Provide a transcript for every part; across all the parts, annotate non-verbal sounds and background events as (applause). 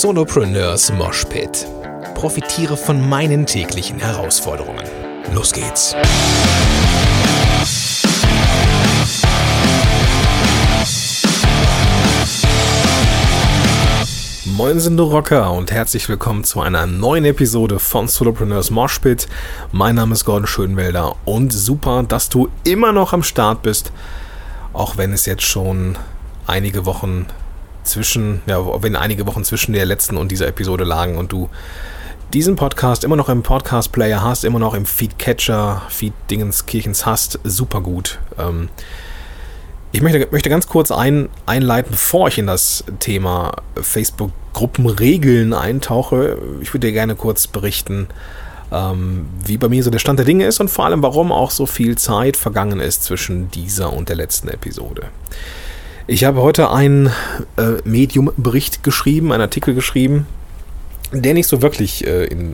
Solopreneurs Moshpit. Profitiere von meinen täglichen Herausforderungen. Los geht's! Moin sind du Rocker und herzlich willkommen zu einer neuen Episode von Solopreneurs Moshpit. Mein Name ist Gordon Schönwelder und super, dass du immer noch am Start bist, auch wenn es jetzt schon einige Wochen zwischen, ja, wenn einige Wochen zwischen der letzten und dieser Episode lagen und du diesen Podcast immer noch im Podcast-Player hast, immer noch im Feed-Catcher, Feed-Dingens-Kirchens hast, super gut. Ähm, ich möchte, möchte ganz kurz ein, einleiten, bevor ich in das Thema Facebook-Gruppenregeln eintauche. Ich würde dir gerne kurz berichten, ähm, wie bei mir so der Stand der Dinge ist und vor allem, warum auch so viel Zeit vergangen ist zwischen dieser und der letzten Episode. Ich habe heute einen äh, Medium-Bericht geschrieben, einen Artikel geschrieben, der nicht so wirklich äh, in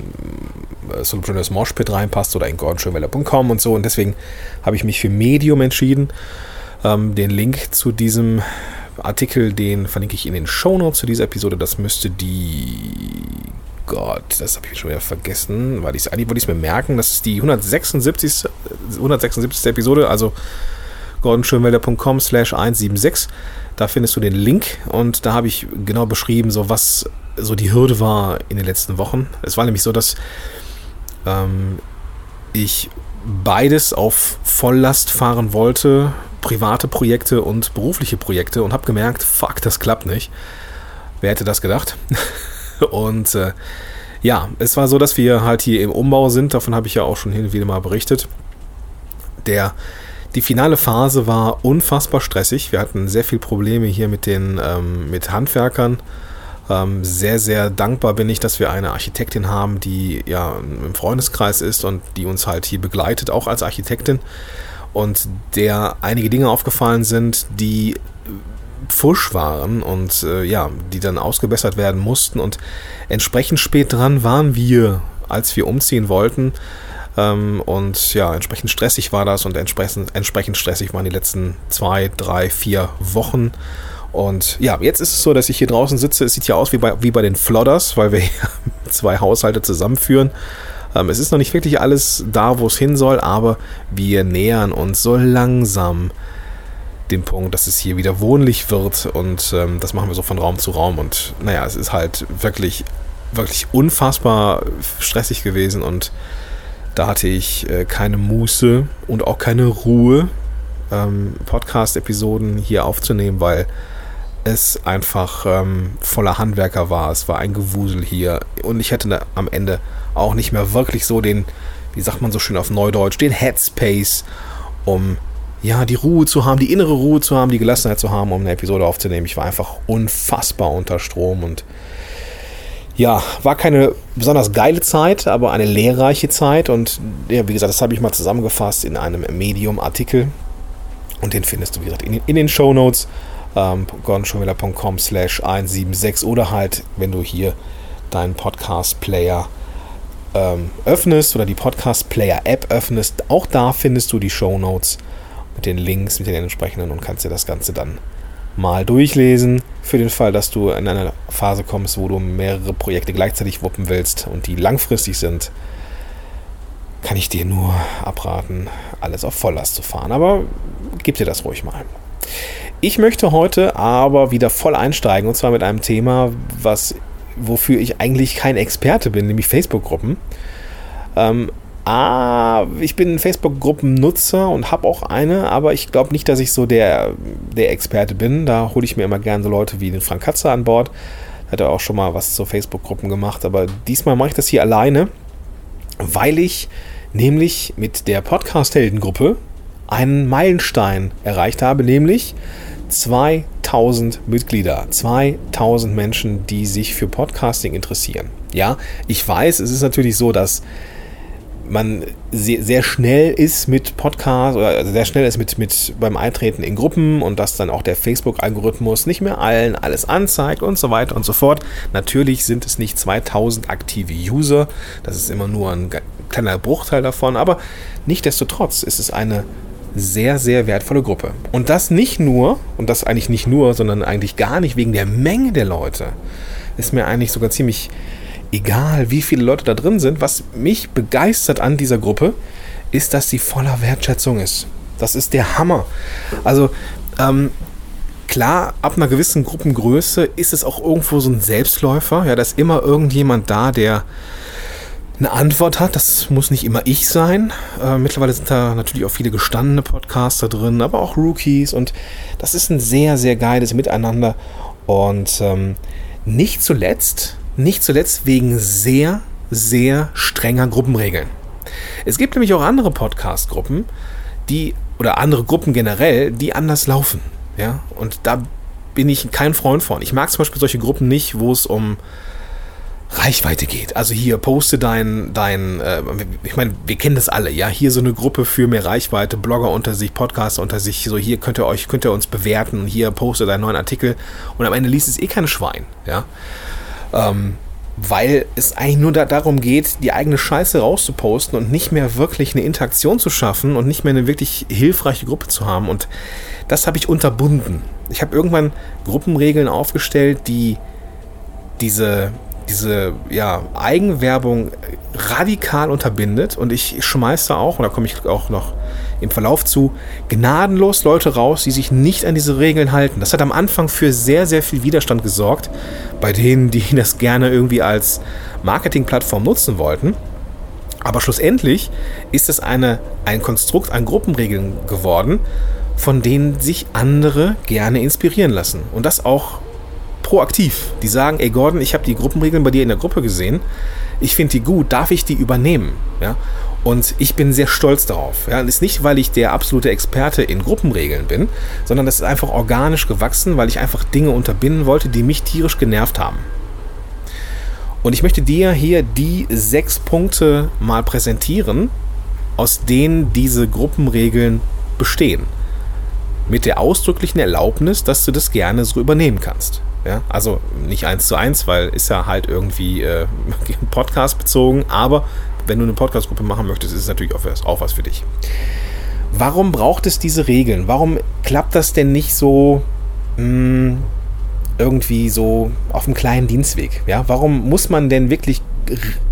äh, Solopreneurs Moshpit reinpasst oder in gordonschönweller.com und so. Und deswegen habe ich mich für Medium entschieden. Ähm, den Link zu diesem Artikel, den verlinke ich in den Shownotes zu dieser Episode. Das müsste die Gott, das habe ich schon wieder vergessen, weil ich eigentlich wollte ich es mir merken. Das ist die 176. 176. Episode, also gordonschönwelder.com slash 176. Da findest du den Link und da habe ich genau beschrieben, so was so die Hürde war in den letzten Wochen. Es war nämlich so, dass ähm, ich beides auf Volllast fahren wollte, private Projekte und berufliche Projekte und habe gemerkt, fuck, das klappt nicht. Wer hätte das gedacht? (laughs) und äh, ja, es war so, dass wir halt hier im Umbau sind, davon habe ich ja auch schon hin und wieder mal berichtet. Der die finale Phase war unfassbar stressig. Wir hatten sehr viele Probleme hier mit den ähm, mit Handwerkern. Ähm, sehr, sehr dankbar bin ich, dass wir eine Architektin haben, die ja im Freundeskreis ist und die uns halt hier begleitet, auch als Architektin. Und der einige Dinge aufgefallen sind, die Pfusch waren und äh, ja, die dann ausgebessert werden mussten. Und entsprechend spät dran waren wir, als wir umziehen wollten. Ähm, und ja, entsprechend stressig war das und entsprechend, entsprechend stressig waren die letzten zwei, drei, vier Wochen. Und ja, jetzt ist es so, dass ich hier draußen sitze. Es sieht ja aus wie bei, wie bei den Flodders, weil wir (laughs) zwei Haushalte zusammenführen. Ähm, es ist noch nicht wirklich alles da, wo es hin soll, aber wir nähern uns so langsam dem Punkt, dass es hier wieder wohnlich wird. Und ähm, das machen wir so von Raum zu Raum. Und naja, es ist halt wirklich, wirklich unfassbar stressig gewesen und da hatte ich äh, keine Muße und auch keine Ruhe, ähm, Podcast-Episoden hier aufzunehmen, weil es einfach ähm, voller Handwerker war. Es war ein Gewusel hier. Und ich hätte am Ende auch nicht mehr wirklich so den, wie sagt man so schön auf Neudeutsch, den Headspace, um ja, die Ruhe zu haben, die innere Ruhe zu haben, die Gelassenheit zu haben, um eine Episode aufzunehmen. Ich war einfach unfassbar unter Strom und ja, war keine besonders geile Zeit, aber eine lehrreiche Zeit. Und ja, wie gesagt, das habe ich mal zusammengefasst in einem Medium-Artikel. Und den findest du, wie gesagt, in, in den Show Notes. Ähm, gordonschonwiller.com slash 176 oder halt, wenn du hier deinen Podcast-Player ähm, öffnest oder die Podcast-Player-App öffnest, auch da findest du die Show Notes mit den Links, mit den entsprechenden und kannst dir das Ganze dann mal durchlesen, für den Fall, dass du in eine Phase kommst, wo du mehrere Projekte gleichzeitig wuppen willst und die langfristig sind, kann ich dir nur abraten, alles auf Volllast zu fahren. Aber gib dir das ruhig mal. Ich möchte heute aber wieder voll einsteigen und zwar mit einem Thema, was wofür ich eigentlich kein Experte bin, nämlich Facebook-Gruppen. Ähm, Ah, ich bin Facebook-Gruppennutzer und habe auch eine, aber ich glaube nicht, dass ich so der, der Experte bin. Da hole ich mir immer gerne so Leute wie den Frank Katzer an Bord. Hat er auch schon mal was zu Facebook-Gruppen gemacht, aber diesmal mache ich das hier alleine, weil ich nämlich mit der Podcast-Heldengruppe einen Meilenstein erreicht habe, nämlich 2000 Mitglieder, 2000 Menschen, die sich für Podcasting interessieren. Ja, ich weiß, es ist natürlich so, dass man sehr, sehr schnell ist mit Podcasts oder sehr schnell ist mit, mit beim Eintreten in Gruppen und dass dann auch der Facebook-Algorithmus nicht mehr allen alles anzeigt und so weiter und so fort. Natürlich sind es nicht 2000 aktive User, das ist immer nur ein kleiner Bruchteil davon, aber nichtdestotrotz ist es eine sehr, sehr wertvolle Gruppe. Und das nicht nur, und das eigentlich nicht nur, sondern eigentlich gar nicht wegen der Menge der Leute, ist mir eigentlich sogar ziemlich egal, wie viele Leute da drin sind. Was mich begeistert an dieser Gruppe, ist, dass sie voller Wertschätzung ist. Das ist der Hammer. Also, ähm, klar, ab einer gewissen Gruppengröße ist es auch irgendwo so ein Selbstläufer. Ja, da ist immer irgendjemand da, der eine Antwort hat. Das muss nicht immer ich sein. Äh, mittlerweile sind da natürlich auch viele gestandene Podcaster drin, aber auch Rookies. Und das ist ein sehr, sehr geiles Miteinander. Und ähm, nicht zuletzt, nicht zuletzt wegen sehr, sehr strenger Gruppenregeln. Es gibt nämlich auch andere Podcast-Gruppen, die, oder andere Gruppen generell, die anders laufen. Ja, und da bin ich kein Freund von. Ich mag zum Beispiel solche Gruppen nicht, wo es um Reichweite geht. Also hier poste dein, dein, äh, ich meine, wir kennen das alle, ja. Hier so eine Gruppe für mehr Reichweite, Blogger unter sich, Podcaster unter sich. So hier könnt ihr euch, könnt ihr uns bewerten. Hier poste deinen neuen Artikel und am Ende liest es eh kein Schwein, ja. Ähm, weil es eigentlich nur da, darum geht, die eigene Scheiße rauszuposten und nicht mehr wirklich eine Interaktion zu schaffen und nicht mehr eine wirklich hilfreiche Gruppe zu haben. Und das habe ich unterbunden. Ich habe irgendwann Gruppenregeln aufgestellt, die diese, diese ja, Eigenwerbung radikal unterbindet und ich schmeiße auch, und da komme ich auch noch im Verlauf zu, gnadenlos Leute raus, die sich nicht an diese Regeln halten. Das hat am Anfang für sehr, sehr viel Widerstand gesorgt, bei denen, die (laughs) das gerne irgendwie als Marketingplattform nutzen wollten. Aber schlussendlich ist es eine, ein Konstrukt an Gruppenregeln geworden, von denen sich andere gerne inspirieren lassen. Und das auch proaktiv. Die sagen, ey Gordon, ich habe die Gruppenregeln bei dir in der Gruppe gesehen. Ich finde die gut, darf ich die übernehmen? Ja? Und ich bin sehr stolz darauf. Ja? Das ist nicht, weil ich der absolute Experte in Gruppenregeln bin, sondern das ist einfach organisch gewachsen, weil ich einfach Dinge unterbinden wollte, die mich tierisch genervt haben. Und ich möchte dir hier die sechs Punkte mal präsentieren, aus denen diese Gruppenregeln bestehen. Mit der ausdrücklichen Erlaubnis, dass du das gerne so übernehmen kannst. Ja, also nicht eins zu eins, weil ist ja halt irgendwie äh, (laughs) Podcast bezogen, aber wenn du eine Podcast-Gruppe machen möchtest, ist es natürlich auch was, auch was für dich. Warum braucht es diese Regeln? Warum klappt das denn nicht so mh, hm, irgendwie so auf einem kleinen Dienstweg? Ja, warum muss man denn wirklich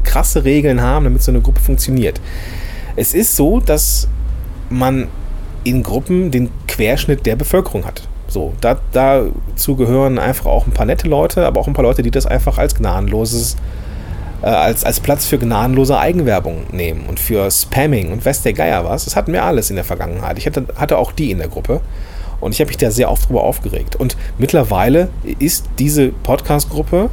krasse Regeln haben, damit so eine Gruppe funktioniert? Es ist so, dass man in Gruppen den Querschnitt der Bevölkerung hat. So, da, dazu gehören einfach auch ein paar nette Leute, aber auch ein paar Leute, die das einfach als gnadenloses, äh, als, als Platz für gnadenlose Eigenwerbung nehmen und für Spamming und weiß der Geier was. Das hatten wir alles in der Vergangenheit. Ich hatte, hatte auch die in der Gruppe. Und ich habe mich da sehr oft drüber aufgeregt. Und mittlerweile ist diese Podcast-Gruppe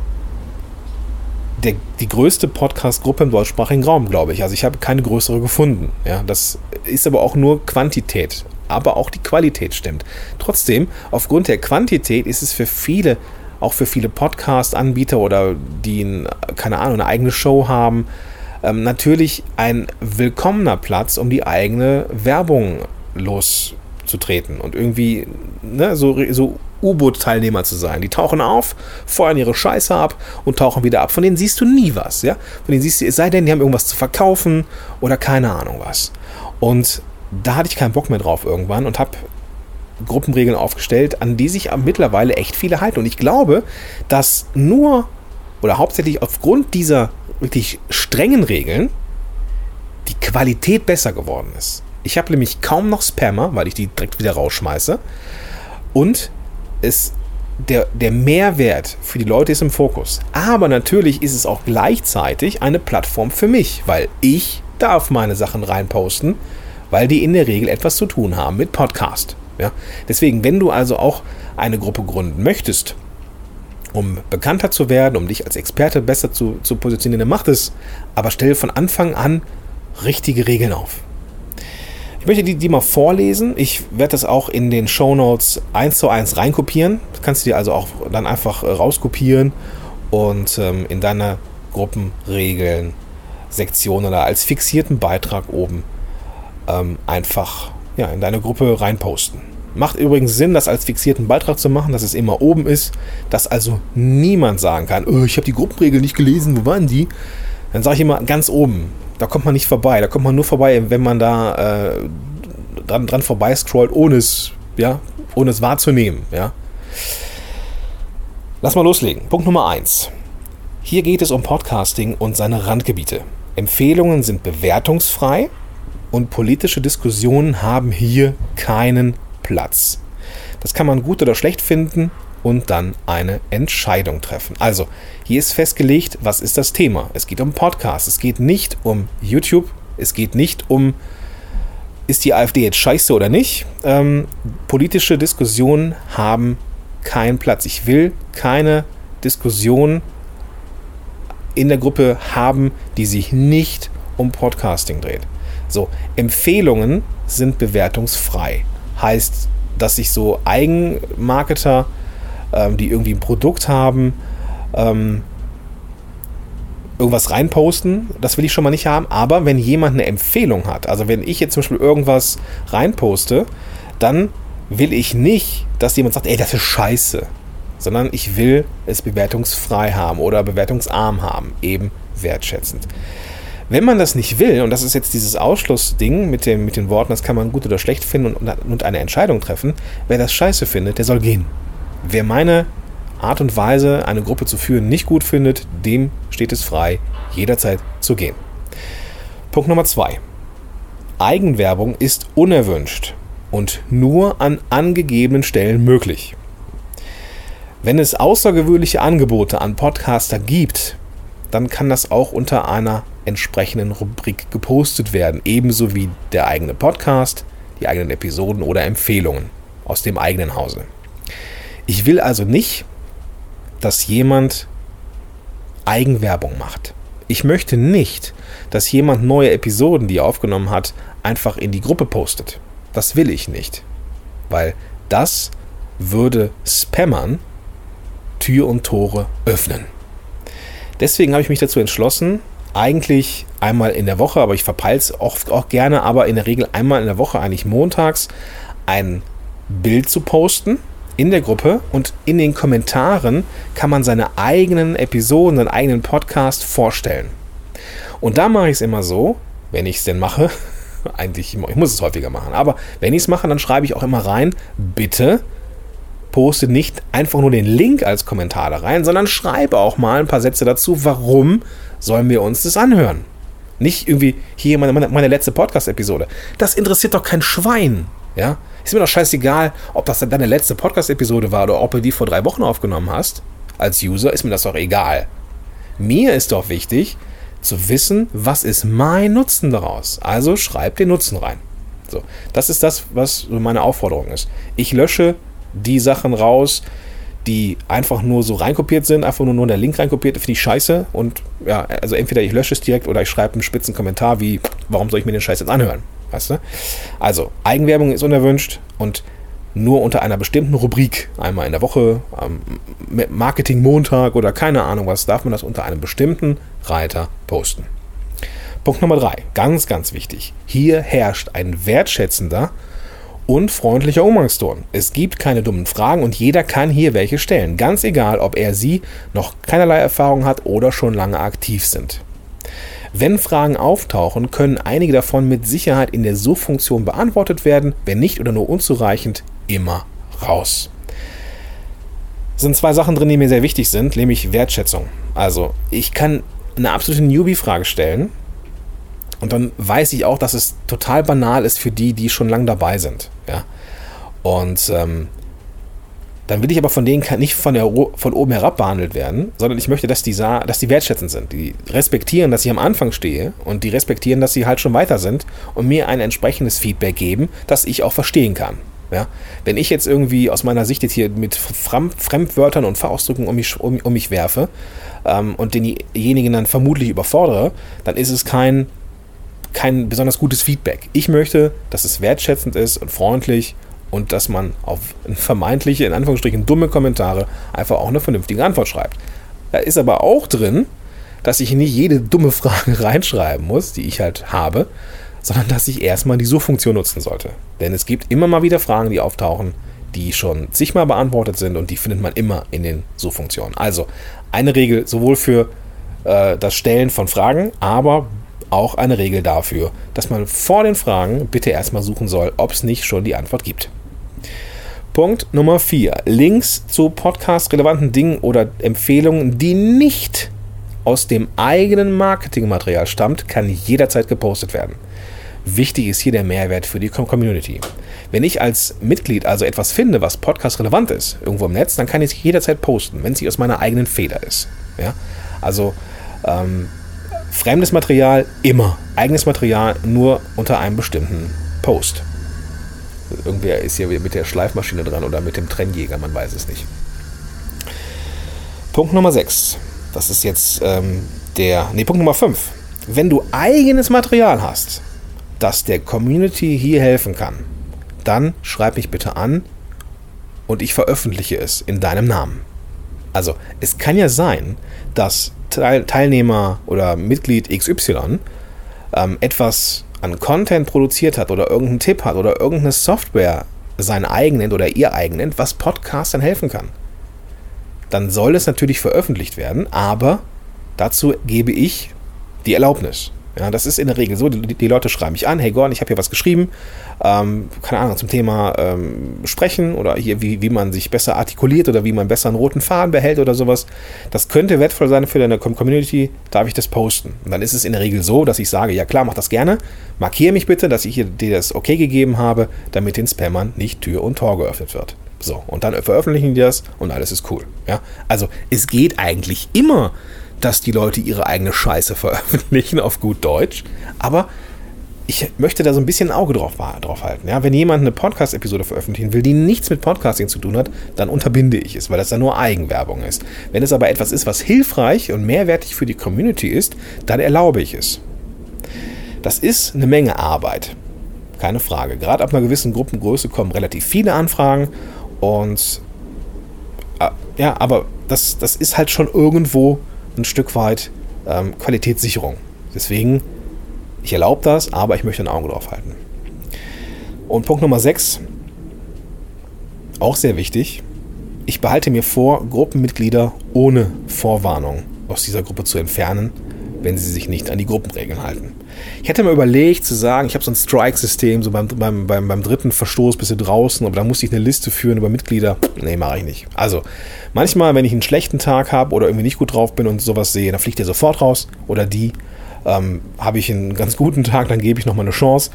die größte Podcast-Gruppe im deutschsprachigen Raum, glaube ich. Also ich habe keine größere gefunden. Ja, das ist aber auch nur Quantität aber auch die Qualität stimmt. Trotzdem, aufgrund der Quantität ist es für viele, auch für viele Podcast-Anbieter oder die, keine Ahnung, eine eigene Show haben, ähm, natürlich ein willkommener Platz, um die eigene Werbung loszutreten und irgendwie ne, so, so U-Boot-Teilnehmer zu sein. Die tauchen auf, feuern ihre Scheiße ab und tauchen wieder ab. Von denen siehst du nie was, ja? Von denen siehst du, es sei denn, die haben irgendwas zu verkaufen oder keine Ahnung was. Und da hatte ich keinen Bock mehr drauf irgendwann und habe Gruppenregeln aufgestellt, an die sich mittlerweile echt viele halten. Und ich glaube, dass nur oder hauptsächlich aufgrund dieser wirklich strengen Regeln die Qualität besser geworden ist. Ich habe nämlich kaum noch Spammer, weil ich die direkt wieder rausschmeiße. Und es, der, der Mehrwert für die Leute ist im Fokus. Aber natürlich ist es auch gleichzeitig eine Plattform für mich, weil ich darf meine Sachen reinposten weil die in der Regel etwas zu tun haben mit Podcast. Ja? Deswegen, wenn du also auch eine Gruppe gründen möchtest, um bekannter zu werden, um dich als Experte besser zu, zu positionieren, dann mach das. Aber stell von Anfang an richtige Regeln auf. Ich möchte die, die mal vorlesen. Ich werde das auch in den Show Notes eins zu eins reinkopieren. Das kannst du dir also auch dann einfach äh, rauskopieren und ähm, in deiner Gruppenregeln-Sektion oder als fixierten Beitrag oben ähm, einfach ja, in deine Gruppe reinposten. Macht übrigens Sinn, das als fixierten Beitrag zu machen, dass es immer oben ist, dass also niemand sagen kann, oh, ich habe die Gruppenregel nicht gelesen, wo waren die? Dann sage ich immer ganz oben. Da kommt man nicht vorbei. Da kommt man nur vorbei, wenn man da äh, dran, dran vorbei scrollt, ohne es, ja, ohne es wahrzunehmen. Ja. Lass mal loslegen. Punkt Nummer 1. Hier geht es um Podcasting und seine Randgebiete. Empfehlungen sind bewertungsfrei und politische Diskussionen haben hier keinen Platz. Das kann man gut oder schlecht finden und dann eine Entscheidung treffen. Also, hier ist festgelegt, was ist das Thema. Es geht um Podcasts, es geht nicht um YouTube, es geht nicht um, ist die AfD jetzt scheiße oder nicht. Ähm, politische Diskussionen haben keinen Platz. Ich will keine Diskussion in der Gruppe haben, die sich nicht um Podcasting dreht. So, Empfehlungen sind bewertungsfrei. Heißt, dass sich so Eigenmarketer, ähm, die irgendwie ein Produkt haben, ähm, irgendwas reinposten, das will ich schon mal nicht haben. Aber wenn jemand eine Empfehlung hat, also wenn ich jetzt zum Beispiel irgendwas reinposte, dann will ich nicht, dass jemand sagt, ey, das ist scheiße. Sondern ich will es bewertungsfrei haben oder bewertungsarm haben, eben wertschätzend. Wenn man das nicht will, und das ist jetzt dieses Ausschlussding mit, dem, mit den Worten, das kann man gut oder schlecht finden und, und eine Entscheidung treffen, wer das scheiße findet, der soll gehen. Wer meine Art und Weise, eine Gruppe zu führen, nicht gut findet, dem steht es frei, jederzeit zu gehen. Punkt Nummer zwei. Eigenwerbung ist unerwünscht und nur an angegebenen Stellen möglich. Wenn es außergewöhnliche Angebote an Podcaster gibt, dann kann das auch unter einer entsprechenden Rubrik gepostet werden, ebenso wie der eigene Podcast, die eigenen Episoden oder Empfehlungen aus dem eigenen Hause. Ich will also nicht, dass jemand Eigenwerbung macht. Ich möchte nicht, dass jemand neue Episoden, die er aufgenommen hat, einfach in die Gruppe postet. Das will ich nicht. Weil das würde Spammern Tür und Tore öffnen. Deswegen habe ich mich dazu entschlossen, eigentlich einmal in der Woche, aber ich verpeile es oft auch gerne, aber in der Regel einmal in der Woche, eigentlich montags, ein Bild zu posten in der Gruppe und in den Kommentaren kann man seine eigenen Episoden, seinen eigenen Podcast vorstellen. Und da mache ich es immer so, wenn ich es denn mache, (laughs) eigentlich, ich muss es häufiger machen, aber wenn ich es mache, dann schreibe ich auch immer rein, bitte poste nicht einfach nur den Link als Kommentar da rein, sondern schreibe auch mal ein paar Sätze dazu, warum sollen wir uns das anhören. Nicht irgendwie hier meine, meine, letzte Podcast-Episode. Das interessiert doch kein Schwein. Ja? Ist mir doch scheißegal, ob das deine letzte Podcast-Episode war oder ob du die vor drei Wochen aufgenommen hast. Als User ist mir das doch egal. Mir ist doch wichtig, zu wissen, was ist mein Nutzen daraus. Also schreib den Nutzen rein. So, das ist das, was meine Aufforderung ist. Ich lösche die Sachen raus, die einfach nur so reinkopiert sind, einfach nur, nur der Link reinkopiert, finde ich scheiße. Und ja, also entweder ich lösche es direkt oder ich schreibe einen spitzen Kommentar wie, warum soll ich mir den Scheiß jetzt anhören? Weißt du? Also, Eigenwerbung ist unerwünscht und nur unter einer bestimmten Rubrik, einmal in der Woche, am Marketing Montag oder keine Ahnung was, darf man das unter einem bestimmten Reiter posten. Punkt Nummer drei, ganz, ganz wichtig. Hier herrscht ein wertschätzender und freundlicher Umgangston. Es gibt keine dummen Fragen und jeder kann hier welche stellen, ganz egal, ob er sie noch keinerlei Erfahrung hat oder schon lange aktiv sind. Wenn Fragen auftauchen, können einige davon mit Sicherheit in der Suchfunktion beantwortet werden, wenn nicht oder nur unzureichend, immer raus. Es sind zwei Sachen drin, die mir sehr wichtig sind, nämlich Wertschätzung. Also, ich kann eine absolute Newbie-Frage stellen, und dann weiß ich auch, dass es total banal ist für die, die schon lange dabei sind. Ja? Und ähm, dann will ich aber von denen nicht von, der, von oben herab behandelt werden, sondern ich möchte, dass die, dass die wertschätzend sind. Die respektieren, dass ich am Anfang stehe und die respektieren, dass sie halt schon weiter sind und mir ein entsprechendes Feedback geben, das ich auch verstehen kann. Ja? Wenn ich jetzt irgendwie aus meiner Sicht jetzt hier mit Fremdwörtern und Fachausdrücken um mich, um, um mich werfe ähm, und denjenigen dann vermutlich überfordere, dann ist es kein kein besonders gutes Feedback. Ich möchte, dass es wertschätzend ist und freundlich und dass man auf (laughs) vermeintliche, in Anführungsstrichen, dumme Kommentare einfach auch eine vernünftige Antwort schreibt. Da ist aber auch drin, dass ich nicht jede dumme (laughs) Frage reinschreiben muss, die ich halt habe, sondern dass ich erstmal die Suchfunktion nutzen sollte. Denn es gibt immer mal wieder Fragen, die auftauchen, die schon zigmal beantwortet sind und die findet man immer in den Suchfunktionen. Also eine Regel sowohl für äh, das Stellen von Fragen, aber auch eine Regel dafür, dass man vor den Fragen bitte erstmal suchen soll, ob es nicht schon die Antwort gibt. Punkt Nummer 4. Links zu podcast-relevanten Dingen oder Empfehlungen, die nicht aus dem eigenen Marketingmaterial stammt, kann jederzeit gepostet werden. Wichtig ist hier der Mehrwert für die Community. Wenn ich als Mitglied also etwas finde, was Podcast relevant ist, irgendwo im Netz, dann kann ich es jederzeit posten, wenn es nicht aus meiner eigenen Feder ist. Ja? Also ähm, fremdes Material immer, eigenes Material nur unter einem bestimmten Post. Irgendwer ist hier mit der Schleifmaschine dran oder mit dem Trennjäger, man weiß es nicht. Punkt Nummer 6. Das ist jetzt ähm, der. Ne, Punkt Nummer 5. Wenn du eigenes Material hast, das der Community hier helfen kann, dann schreib mich bitte an und ich veröffentliche es in deinem Namen. Also, es kann ja sein, dass Teilnehmer oder Mitglied XY ähm, etwas an Content produziert hat oder irgendeinen Tipp hat oder irgendeine Software sein eigen nennt oder ihr eigen nennt, was Podcastern helfen kann. Dann soll es natürlich veröffentlicht werden, aber dazu gebe ich die Erlaubnis. Ja, das ist in der Regel so. Die, die Leute schreiben mich an, hey Gordon, ich habe hier was geschrieben, ähm, keine Ahnung, zum Thema ähm, Sprechen oder hier, wie, wie man sich besser artikuliert oder wie man besser einen roten Faden behält oder sowas. Das könnte wertvoll sein für deine Community, darf ich das posten? Und dann ist es in der Regel so, dass ich sage, ja klar, mach das gerne, markiere mich bitte, dass ich dir das okay gegeben habe, damit den Spammern nicht Tür und Tor geöffnet wird. So, und dann veröffentlichen die das und alles ist cool. Ja? Also es geht eigentlich immer dass die Leute ihre eigene Scheiße (laughs) veröffentlichen, auf gut Deutsch. Aber ich möchte da so ein bisschen ein Auge drauf, drauf halten. Ja? Wenn jemand eine Podcast-Episode veröffentlichen will, die nichts mit Podcasting zu tun hat, dann unterbinde ich es, weil das dann nur Eigenwerbung ist. Wenn es aber etwas ist, was hilfreich und mehrwertig für die Community ist, dann erlaube ich es. Das ist eine Menge Arbeit. Keine Frage. Gerade ab einer gewissen Gruppengröße kommen relativ viele Anfragen und äh, ja, aber das, das ist halt schon irgendwo ein Stück weit ähm, Qualitätssicherung. Deswegen, ich erlaube das, aber ich möchte ein Auge drauf halten. Und Punkt Nummer 6, auch sehr wichtig, ich behalte mir vor, Gruppenmitglieder ohne Vorwarnung aus dieser Gruppe zu entfernen, wenn sie sich nicht an die Gruppenregeln halten. Ich hätte mir überlegt zu sagen, ich habe so ein Strike-System, so beim, beim, beim, beim dritten Verstoß bist du draußen, aber da muss ich eine Liste führen über Mitglieder. Nee, mache ich nicht. Also, manchmal, wenn ich einen schlechten Tag habe oder irgendwie nicht gut drauf bin und sowas sehe, dann fliegt der sofort raus oder die. Ähm, habe ich einen ganz guten Tag, dann gebe ich nochmal eine Chance.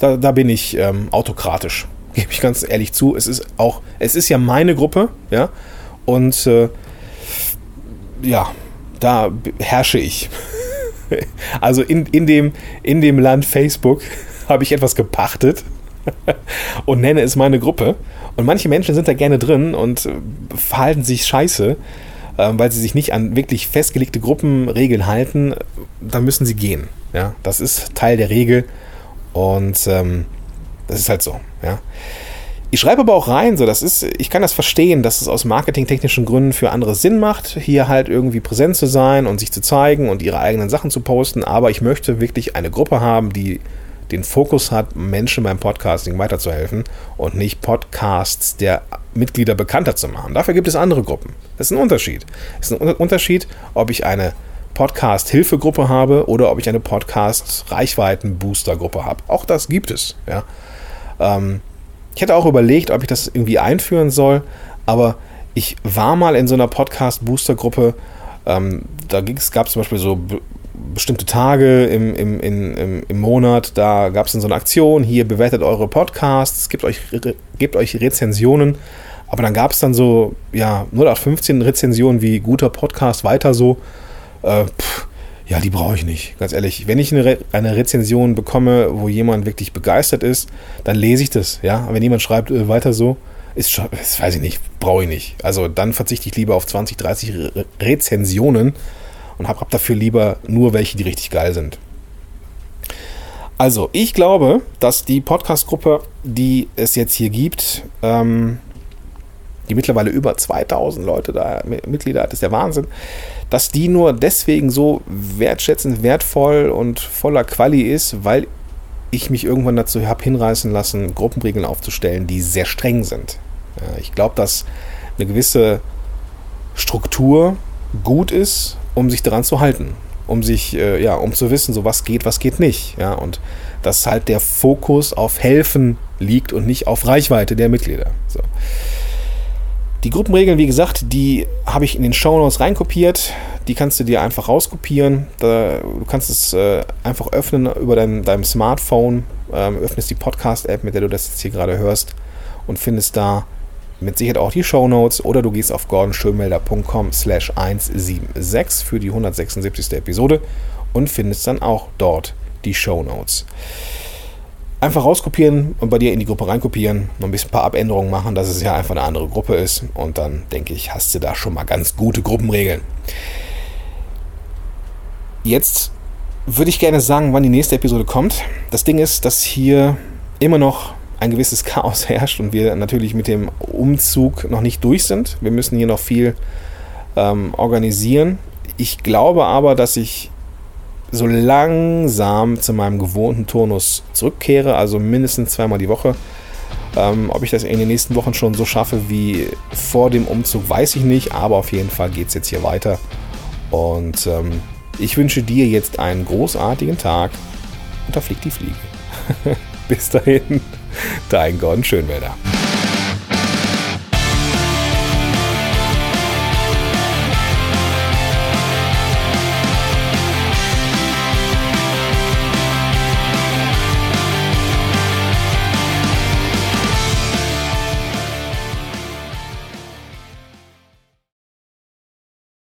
Da, da bin ich ähm, autokratisch, (laughs) gebe ich ganz ehrlich zu. Es ist auch, es ist ja meine Gruppe, ja, und äh, ja, da herrsche ich. (laughs) (laughs) Also in, in, dem, in dem Land Facebook (laughs) habe ich etwas gepachtet (laughs) und nenne es meine Gruppe. Und manche Menschen sind da gerne drin und verhalten sich scheiße, ähm, weil sie sich nicht an wirklich festgelegte Gruppenregeln halten. Dann müssen sie gehen. Ja, das ist Teil der Regel und ähm, das ist halt so. Ja. Ich schreibe aber auch rein, so das ist, ich kann das verstehen, dass es aus marketingtechnischen Gründen für andere Sinn macht, hier halt irgendwie präsent zu sein und sich zu zeigen und ihre eigenen Sachen zu posten, aber ich möchte wirklich eine Gruppe haben, die den Fokus hat, Menschen beim Podcasting weiterzuhelfen und nicht Podcasts der Mitglieder bekannter zu machen. Dafür gibt es andere Gruppen. Das ist ein Unterschied. Es ist ein Unterschied, ob ich eine Podcast-Hilfegruppe habe oder ob ich eine Podcast-Reichweiten-Booster-Gruppe habe. Auch das gibt es. Ja. Ähm, ich hätte auch überlegt, ob ich das irgendwie einführen soll, aber ich war mal in so einer Podcast-Booster-Gruppe. Ähm, da gab es zum Beispiel so bestimmte Tage im, im, im, im Monat, da gab es dann so eine Aktion, hier bewertet eure Podcasts, gebt euch, gebt euch Rezensionen. Aber dann gab es dann so, ja, 0815 Rezensionen wie guter Podcast, weiter so. Äh, pff, ja, die brauche ich nicht, ganz ehrlich. Wenn ich eine, Re eine Rezension bekomme, wo jemand wirklich begeistert ist, dann lese ich das, ja. wenn jemand schreibt, äh, weiter so, ist schon, das weiß ich nicht, brauche ich nicht. Also dann verzichte ich lieber auf 20, 30 Re Rezensionen und habe hab dafür lieber nur welche, die richtig geil sind. Also, ich glaube, dass die Podcast-Gruppe, die es jetzt hier gibt, ähm, die mittlerweile über 2000 Leute da Mitglieder hat, ist der Wahnsinn, dass die nur deswegen so wertschätzend, wertvoll und voller Quali ist, weil ich mich irgendwann dazu habe hinreißen lassen, Gruppenregeln aufzustellen, die sehr streng sind. ich glaube, dass eine gewisse Struktur gut ist, um sich daran zu halten, um sich, äh, ja, um zu wissen, so was geht, was geht nicht. Ja, und dass halt der Fokus auf Helfen liegt und nicht auf Reichweite der Mitglieder. So. Die Gruppenregeln, wie gesagt, die habe ich in den Shownotes reinkopiert. Die kannst du dir einfach rauskopieren. du kannst es äh, einfach öffnen über dein, deinem Smartphone, ähm, öffnest die Podcast-App, mit der du das jetzt hier gerade hörst und findest da mit Sicherheit auch die Show Notes oder du gehst auf gordonschönmelder.com slash 176 für die 176. Episode und findest dann auch dort die Show Notes. Einfach rauskopieren und bei dir in die Gruppe reinkopieren, noch ein bisschen ein paar Abänderungen machen, dass es ja einfach eine andere Gruppe ist und dann denke ich, hast du da schon mal ganz gute Gruppenregeln. Jetzt würde ich gerne sagen, wann die nächste Episode kommt. Das Ding ist, dass hier immer noch ein gewisses Chaos (laughs) herrscht und wir natürlich mit dem Umzug noch nicht durch sind. Wir müssen hier noch viel ähm, organisieren. Ich glaube aber, dass ich so langsam zu meinem gewohnten Turnus zurückkehre, also mindestens zweimal die Woche. Ähm, ob ich das in den nächsten Wochen schon so schaffe wie vor dem Umzug, weiß ich nicht, aber auf jeden Fall geht es jetzt hier weiter. Und ähm, ich wünsche dir jetzt einen großartigen Tag und da fliegt die Fliege. (laughs) Bis dahin, dein Gordon Schönwälder.